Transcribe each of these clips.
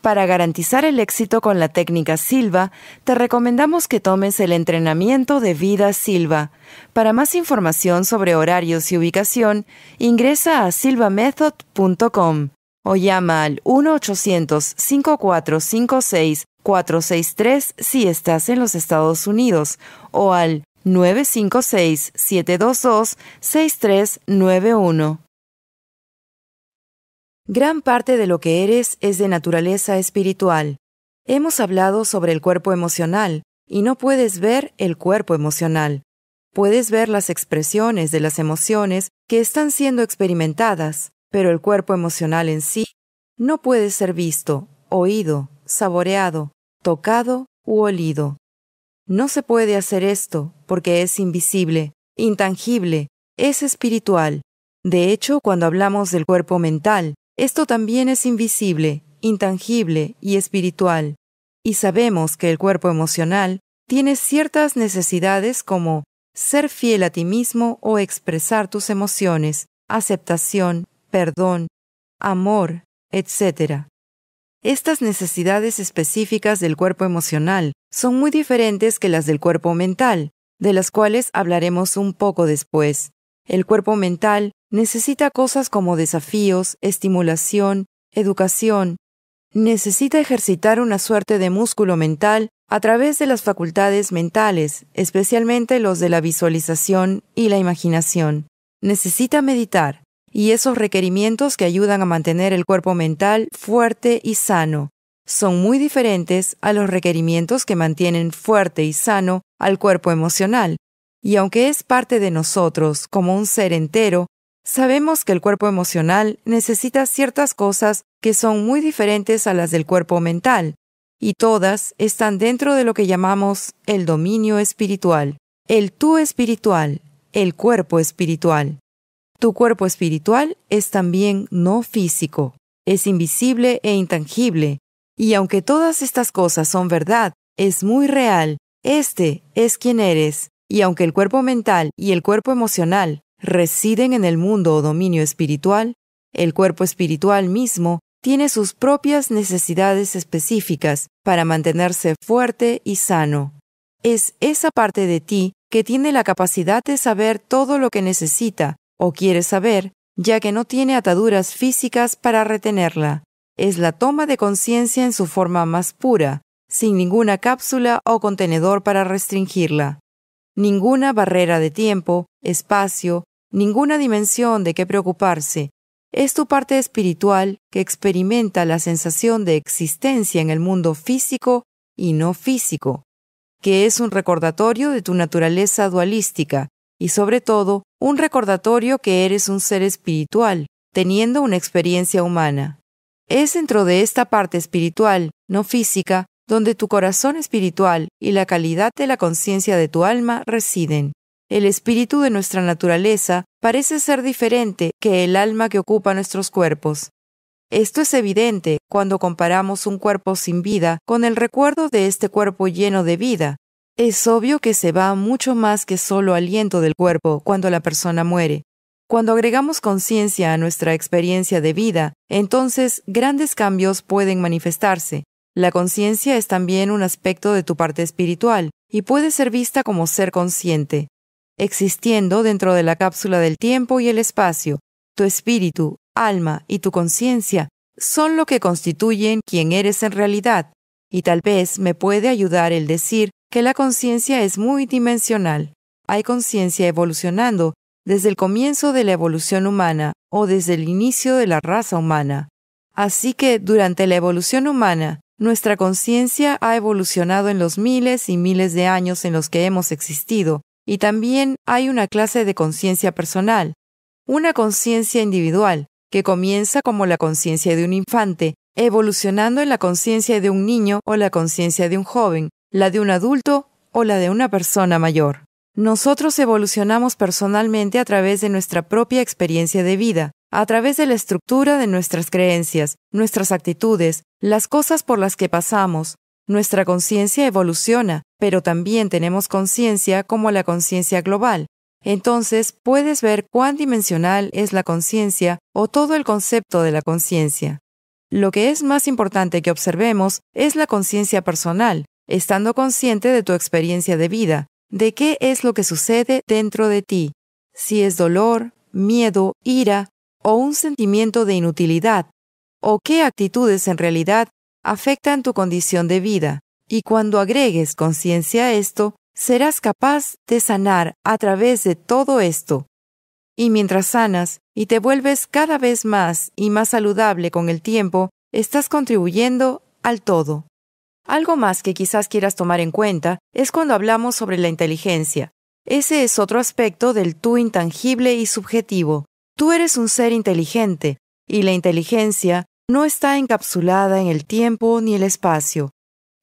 Para garantizar el éxito con la técnica Silva, te recomendamos que tomes el entrenamiento de vida Silva. Para más información sobre horarios y ubicación, ingresa a silvamethod.com o llama al 1-800-5456-463 si estás en los Estados Unidos o al 956-722-6391. Gran parte de lo que eres es de naturaleza espiritual. Hemos hablado sobre el cuerpo emocional y no puedes ver el cuerpo emocional. Puedes ver las expresiones de las emociones que están siendo experimentadas, pero el cuerpo emocional en sí no puede ser visto, oído, saboreado, tocado u olido. No se puede hacer esto porque es invisible, intangible, es espiritual. De hecho, cuando hablamos del cuerpo mental, esto también es invisible, intangible y espiritual, y sabemos que el cuerpo emocional tiene ciertas necesidades como ser fiel a ti mismo o expresar tus emociones, aceptación, perdón, amor, etc. Estas necesidades específicas del cuerpo emocional son muy diferentes que las del cuerpo mental, de las cuales hablaremos un poco después. El cuerpo mental necesita cosas como desafíos, estimulación, educación. Necesita ejercitar una suerte de músculo mental a través de las facultades mentales, especialmente los de la visualización y la imaginación. Necesita meditar, y esos requerimientos que ayudan a mantener el cuerpo mental fuerte y sano son muy diferentes a los requerimientos que mantienen fuerte y sano al cuerpo emocional, y aunque es parte de nosotros como un ser entero, sabemos que el cuerpo emocional necesita ciertas cosas que son muy diferentes a las del cuerpo mental, y todas están dentro de lo que llamamos el dominio espiritual, el tú espiritual, el cuerpo espiritual. Tu cuerpo espiritual es también no físico, es invisible e intangible, y aunque todas estas cosas son verdad, es muy real, este es quien eres, y aunque el cuerpo mental y el cuerpo emocional residen en el mundo o dominio espiritual, el cuerpo espiritual mismo tiene sus propias necesidades específicas para mantenerse fuerte y sano. Es esa parte de ti que tiene la capacidad de saber todo lo que necesita o quiere saber, ya que no tiene ataduras físicas para retenerla. Es la toma de conciencia en su forma más pura, sin ninguna cápsula o contenedor para restringirla ninguna barrera de tiempo, espacio, ninguna dimensión de qué preocuparse. Es tu parte espiritual que experimenta la sensación de existencia en el mundo físico y no físico, que es un recordatorio de tu naturaleza dualística y sobre todo un recordatorio que eres un ser espiritual, teniendo una experiencia humana. Es dentro de esta parte espiritual, no física, donde tu corazón espiritual y la calidad de la conciencia de tu alma residen. El espíritu de nuestra naturaleza parece ser diferente que el alma que ocupa nuestros cuerpos. Esto es evidente cuando comparamos un cuerpo sin vida con el recuerdo de este cuerpo lleno de vida. Es obvio que se va mucho más que solo aliento del cuerpo cuando la persona muere. Cuando agregamos conciencia a nuestra experiencia de vida, entonces grandes cambios pueden manifestarse, la conciencia es también un aspecto de tu parte espiritual y puede ser vista como ser consciente. Existiendo dentro de la cápsula del tiempo y el espacio, tu espíritu, alma y tu conciencia son lo que constituyen quien eres en realidad, y tal vez me puede ayudar el decir que la conciencia es muy dimensional. Hay conciencia evolucionando desde el comienzo de la evolución humana o desde el inicio de la raza humana. Así que durante la evolución humana, nuestra conciencia ha evolucionado en los miles y miles de años en los que hemos existido, y también hay una clase de conciencia personal, una conciencia individual, que comienza como la conciencia de un infante, evolucionando en la conciencia de un niño o la conciencia de un joven, la de un adulto o la de una persona mayor. Nosotros evolucionamos personalmente a través de nuestra propia experiencia de vida, a través de la estructura de nuestras creencias, nuestras actitudes, las cosas por las que pasamos. Nuestra conciencia evoluciona, pero también tenemos conciencia como la conciencia global. Entonces puedes ver cuán dimensional es la conciencia o todo el concepto de la conciencia. Lo que es más importante que observemos es la conciencia personal, estando consciente de tu experiencia de vida, de qué es lo que sucede dentro de ti, si es dolor, miedo, ira o un sentimiento de inutilidad, o qué actitudes en realidad afectan tu condición de vida. Y cuando agregues conciencia a esto, serás capaz de sanar a través de todo esto. Y mientras sanas y te vuelves cada vez más y más saludable con el tiempo, estás contribuyendo al todo. Algo más que quizás quieras tomar en cuenta es cuando hablamos sobre la inteligencia. Ese es otro aspecto del tú intangible y subjetivo. Tú eres un ser inteligente, y la inteligencia no está encapsulada en el tiempo ni el espacio.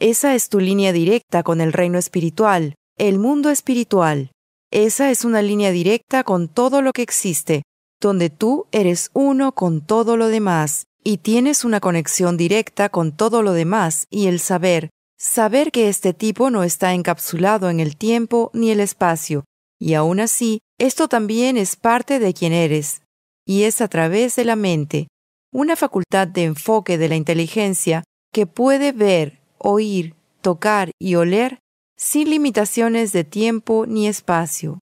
Esa es tu línea directa con el reino espiritual, el mundo espiritual. Esa es una línea directa con todo lo que existe, donde tú eres uno con todo lo demás y tienes una conexión directa con todo lo demás y el saber, saber que este tipo no está encapsulado en el tiempo ni el espacio, y aún así, esto también es parte de quien eres, y es a través de la mente, una facultad de enfoque de la inteligencia que puede ver, oír, tocar y oler sin limitaciones de tiempo ni espacio.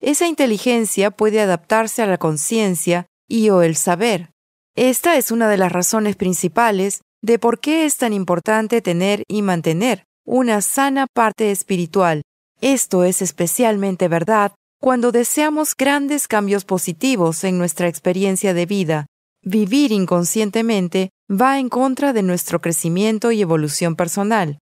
Esa inteligencia puede adaptarse a la conciencia y o el saber, esta es una de las razones principales de por qué es tan importante tener y mantener una sana parte espiritual. Esto es especialmente verdad cuando deseamos grandes cambios positivos en nuestra experiencia de vida. Vivir inconscientemente va en contra de nuestro crecimiento y evolución personal.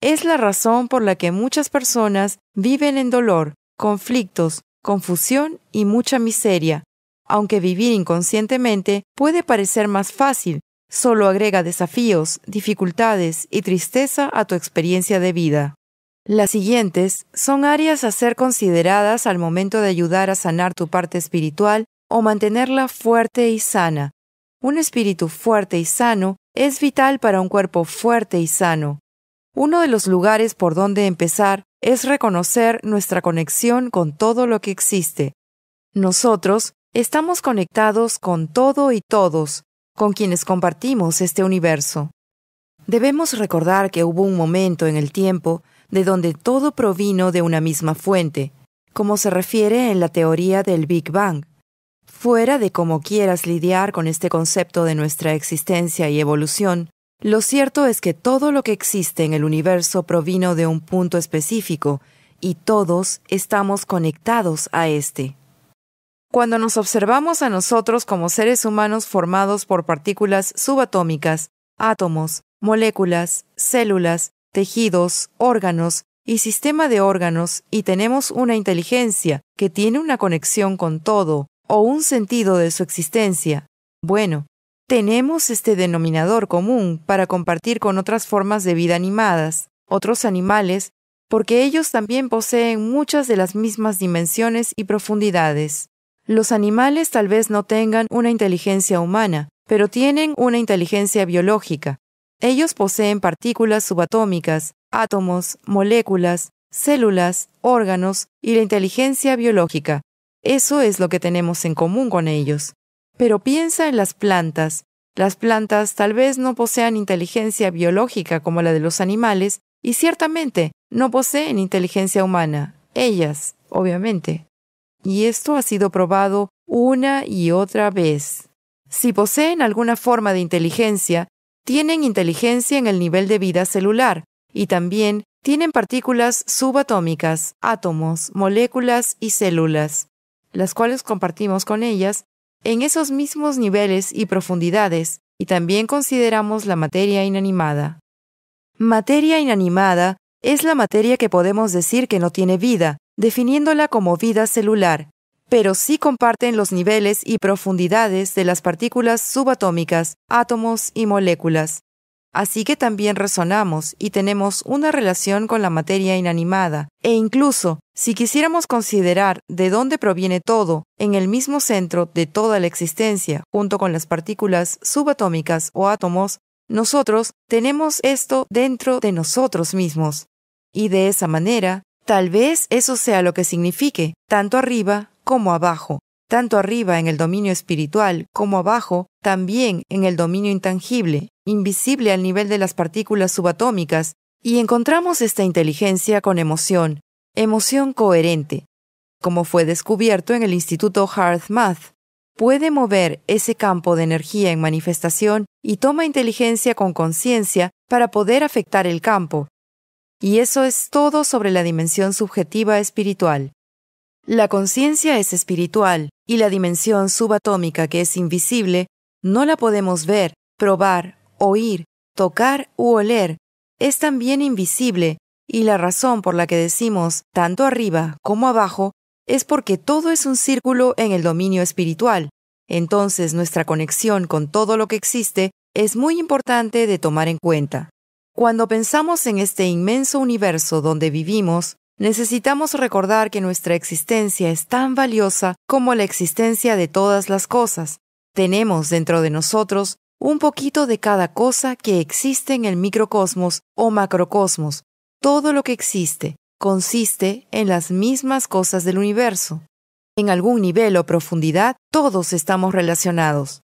Es la razón por la que muchas personas viven en dolor, conflictos, confusión y mucha miseria, aunque vivir inconscientemente puede parecer más fácil, solo agrega desafíos, dificultades y tristeza a tu experiencia de vida. Las siguientes son áreas a ser consideradas al momento de ayudar a sanar tu parte espiritual o mantenerla fuerte y sana. Un espíritu fuerte y sano es vital para un cuerpo fuerte y sano. Uno de los lugares por donde empezar es reconocer nuestra conexión con todo lo que existe. Nosotros Estamos conectados con todo y todos, con quienes compartimos este universo. Debemos recordar que hubo un momento en el tiempo de donde todo provino de una misma fuente, como se refiere en la teoría del Big Bang. Fuera de cómo quieras lidiar con este concepto de nuestra existencia y evolución, lo cierto es que todo lo que existe en el universo provino de un punto específico y todos estamos conectados a este. Cuando nos observamos a nosotros como seres humanos formados por partículas subatómicas, átomos, moléculas, células, tejidos, órganos y sistema de órganos y tenemos una inteligencia que tiene una conexión con todo o un sentido de su existencia, bueno, tenemos este denominador común para compartir con otras formas de vida animadas, otros animales, porque ellos también poseen muchas de las mismas dimensiones y profundidades. Los animales tal vez no tengan una inteligencia humana, pero tienen una inteligencia biológica. Ellos poseen partículas subatómicas, átomos, moléculas, células, órganos y la inteligencia biológica. Eso es lo que tenemos en común con ellos. Pero piensa en las plantas. Las plantas tal vez no posean inteligencia biológica como la de los animales y ciertamente no poseen inteligencia humana. Ellas, obviamente y esto ha sido probado una y otra vez. Si poseen alguna forma de inteligencia, tienen inteligencia en el nivel de vida celular y también tienen partículas subatómicas, átomos, moléculas y células, las cuales compartimos con ellas en esos mismos niveles y profundidades, y también consideramos la materia inanimada. Materia inanimada es la materia que podemos decir que no tiene vida, definiéndola como vida celular, pero sí comparten los niveles y profundidades de las partículas subatómicas, átomos y moléculas. Así que también resonamos y tenemos una relación con la materia inanimada, e incluso, si quisiéramos considerar de dónde proviene todo, en el mismo centro de toda la existencia, junto con las partículas subatómicas o átomos, nosotros tenemos esto dentro de nosotros mismos. Y de esa manera, Tal vez eso sea lo que signifique, tanto arriba como abajo. tanto arriba en el dominio espiritual como abajo también en el dominio intangible, invisible al nivel de las partículas subatómicas, y encontramos esta inteligencia con emoción, emoción coherente, como fue descubierto en el Instituto Math, puede mover ese campo de energía en manifestación y toma inteligencia con conciencia para poder afectar el campo. Y eso es todo sobre la dimensión subjetiva espiritual. La conciencia es espiritual y la dimensión subatómica que es invisible no la podemos ver, probar, oír, tocar u oler. Es también invisible y la razón por la que decimos tanto arriba como abajo es porque todo es un círculo en el dominio espiritual. Entonces nuestra conexión con todo lo que existe es muy importante de tomar en cuenta. Cuando pensamos en este inmenso universo donde vivimos, necesitamos recordar que nuestra existencia es tan valiosa como la existencia de todas las cosas. Tenemos dentro de nosotros un poquito de cada cosa que existe en el microcosmos o macrocosmos, todo lo que existe, consiste en las mismas cosas del universo. En algún nivel o profundidad, todos estamos relacionados.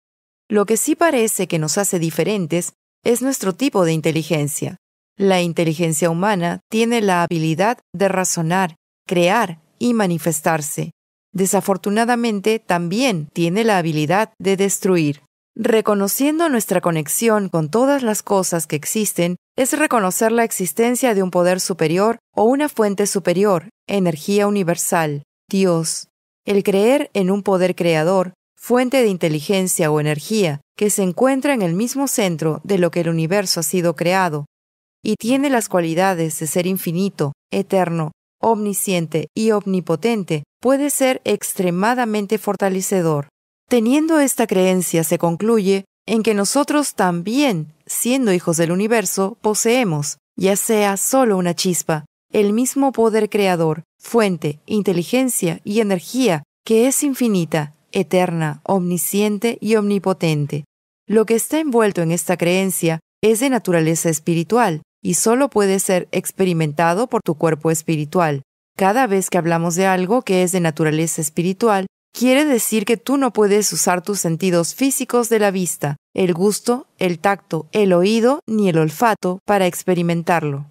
Lo que sí parece que nos hace diferentes es nuestro tipo de inteligencia. La inteligencia humana tiene la habilidad de razonar, crear y manifestarse. Desafortunadamente, también tiene la habilidad de destruir. Reconociendo nuestra conexión con todas las cosas que existen es reconocer la existencia de un poder superior o una fuente superior, energía universal, Dios. El creer en un poder creador, fuente de inteligencia o energía, que se encuentra en el mismo centro de lo que el universo ha sido creado, y tiene las cualidades de ser infinito, eterno, omnisciente y omnipotente, puede ser extremadamente fortalecedor. Teniendo esta creencia se concluye en que nosotros también, siendo hijos del universo, poseemos, ya sea solo una chispa, el mismo poder creador, fuente, inteligencia y energía que es infinita, eterna, omnisciente y omnipotente. Lo que está envuelto en esta creencia es de naturaleza espiritual y solo puede ser experimentado por tu cuerpo espiritual. Cada vez que hablamos de algo que es de naturaleza espiritual, quiere decir que tú no puedes usar tus sentidos físicos de la vista, el gusto, el tacto, el oído ni el olfato para experimentarlo.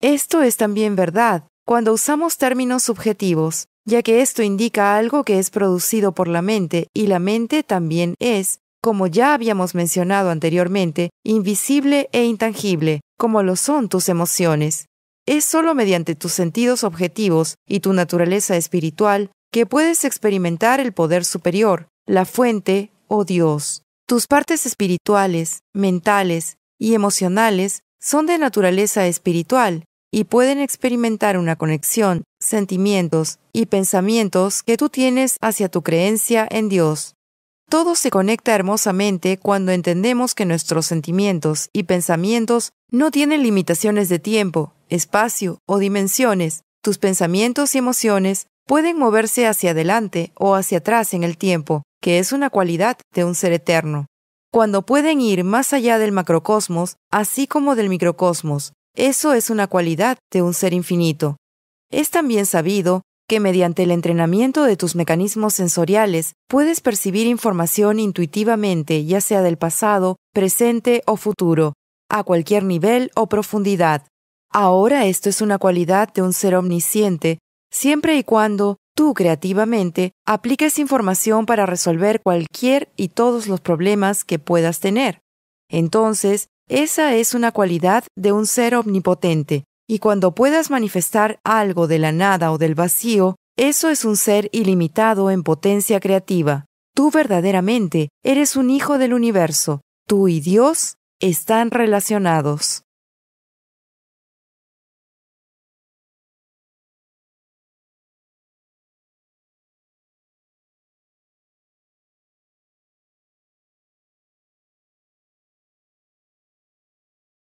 Esto es también verdad cuando usamos términos subjetivos, ya que esto indica algo que es producido por la mente y la mente también es, como ya habíamos mencionado anteriormente, invisible e intangible, como lo son tus emociones. Es solo mediante tus sentidos objetivos y tu naturaleza espiritual que puedes experimentar el poder superior, la fuente o Dios. Tus partes espirituales, mentales y emocionales son de naturaleza espiritual y pueden experimentar una conexión, sentimientos y pensamientos que tú tienes hacia tu creencia en Dios. Todo se conecta hermosamente cuando entendemos que nuestros sentimientos y pensamientos no tienen limitaciones de tiempo, espacio o dimensiones. Tus pensamientos y emociones pueden moverse hacia adelante o hacia atrás en el tiempo, que es una cualidad de un ser eterno. Cuando pueden ir más allá del macrocosmos, así como del microcosmos, eso es una cualidad de un ser infinito. Es también sabido que mediante el entrenamiento de tus mecanismos sensoriales puedes percibir información intuitivamente, ya sea del pasado, presente o futuro, a cualquier nivel o profundidad. Ahora esto es una cualidad de un ser omnisciente siempre y cuando tú creativamente apliques información para resolver cualquier y todos los problemas que puedas tener. Entonces, esa es una cualidad de un ser omnipotente, y cuando puedas manifestar algo de la nada o del vacío, eso es un ser ilimitado en potencia creativa. Tú verdaderamente eres un hijo del universo. Tú y Dios están relacionados.